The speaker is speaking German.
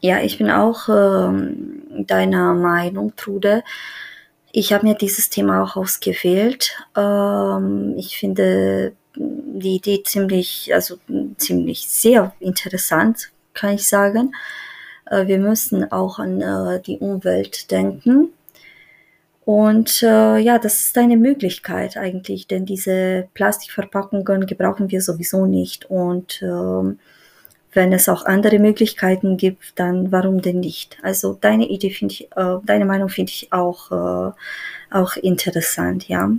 Ja, ich bin auch ähm, deiner Meinung, Trude. Ich habe mir dieses Thema auch ausgewählt. Ähm, ich finde die Idee ziemlich, also ziemlich sehr interessant, kann ich sagen. Äh, wir müssen auch an äh, die Umwelt denken. Und äh, ja, das ist eine Möglichkeit eigentlich, denn diese Plastikverpackungen gebrauchen wir sowieso nicht. Und ähm, wenn es auch andere Möglichkeiten gibt, dann warum denn nicht? Also deine Idee finde ich, äh, deine Meinung finde ich auch, äh, auch interessant, ja.